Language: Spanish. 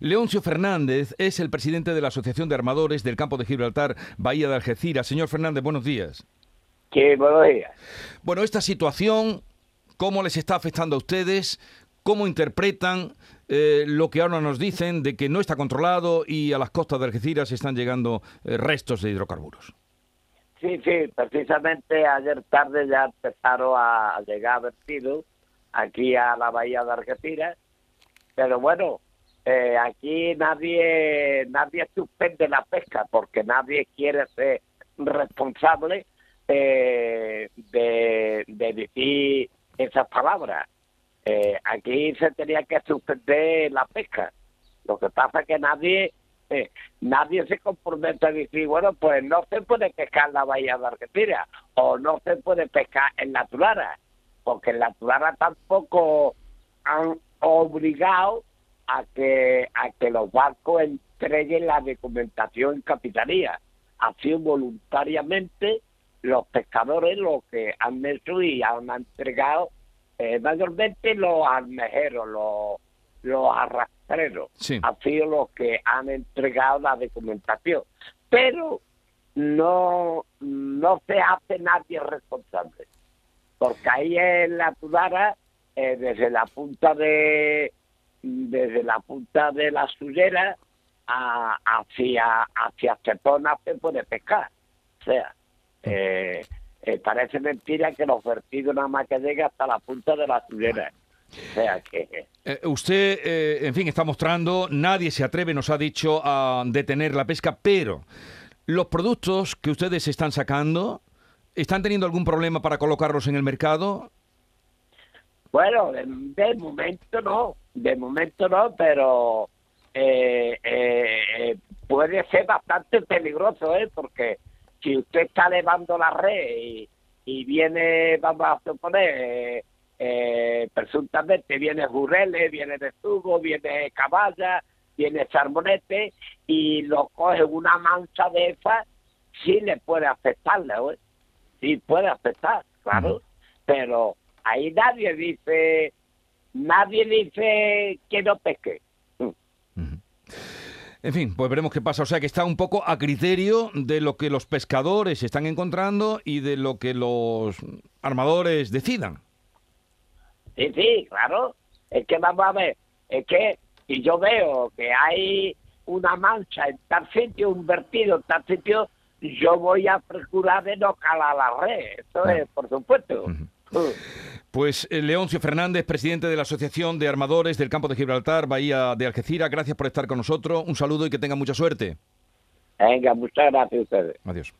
Leoncio Fernández es el presidente de la Asociación de Armadores del Campo de Gibraltar, Bahía de Algeciras. Señor Fernández, buenos días. ¿Qué buenos días. Bueno, esta situación, ¿cómo les está afectando a ustedes? ¿Cómo interpretan eh, lo que ahora nos dicen de que no está controlado y a las costas de Algeciras están llegando eh, restos de hidrocarburos? Sí, sí, precisamente ayer tarde ya empezaron a llegar vertidos aquí a la bahía de Algeciras, pero bueno, eh, aquí nadie nadie suspende la pesca porque nadie quiere ser responsable eh, de, decir esas palabras. Eh, aquí se tenía que suspender la pesca. Lo que pasa es que nadie nadie se compromete a decir, bueno, pues no se puede pescar en la bahía de Argentina o no se puede pescar en la Tulara, porque en la Tulara tampoco han obligado a que a que los barcos entreguen la documentación en capitanía. Así voluntariamente los pescadores lo que han hecho y han entregado eh, mayormente los almejeros, los, los arrastreros, sí. han sido los que han entregado la documentación. Pero no, no se hace nadie responsable, porque ahí en la Tudara, eh, desde la punta de desde la punta de la suyera hacia hacia Estepona se puede pescar. O sea, eh, eh, parece mentira que los vertidos nada más que llega hasta la punta de la suyera. O sea que... Eh, usted, en fin, está mostrando, nadie se atreve, nos ha dicho, a detener la pesca, pero los productos que ustedes están sacando, ¿están teniendo algún problema para colocarlos en el mercado? Bueno, de, momento no, de momento no, pero eh, eh, puede ser bastante peligroso, ¿eh? Porque si usted está levando la red y, viene, vamos a suponer, eh, presuntamente viene Jureles, viene de Sugo, viene Caballa, viene Charbonete y lo coge una mancha de esa, sí le puede afectarle, ¿eh? sí puede afectar, claro, pero ahí nadie dice, nadie dice que no pesque. En fin, pues veremos qué pasa. O sea que está un poco a criterio de lo que los pescadores están encontrando y de lo que los armadores decidan. Sí, sí, claro. Es que vamos a ver, es que si yo veo que hay una mancha en tal sitio, un vertido en tal sitio, yo voy a procurar de no calar la red. Eso es, por supuesto. Pues eh, Leoncio Fernández, presidente de la Asociación de Armadores del Campo de Gibraltar, Bahía de Algeciras, gracias por estar con nosotros. Un saludo y que tenga mucha suerte. Venga, muchas gracias a ustedes. Adiós.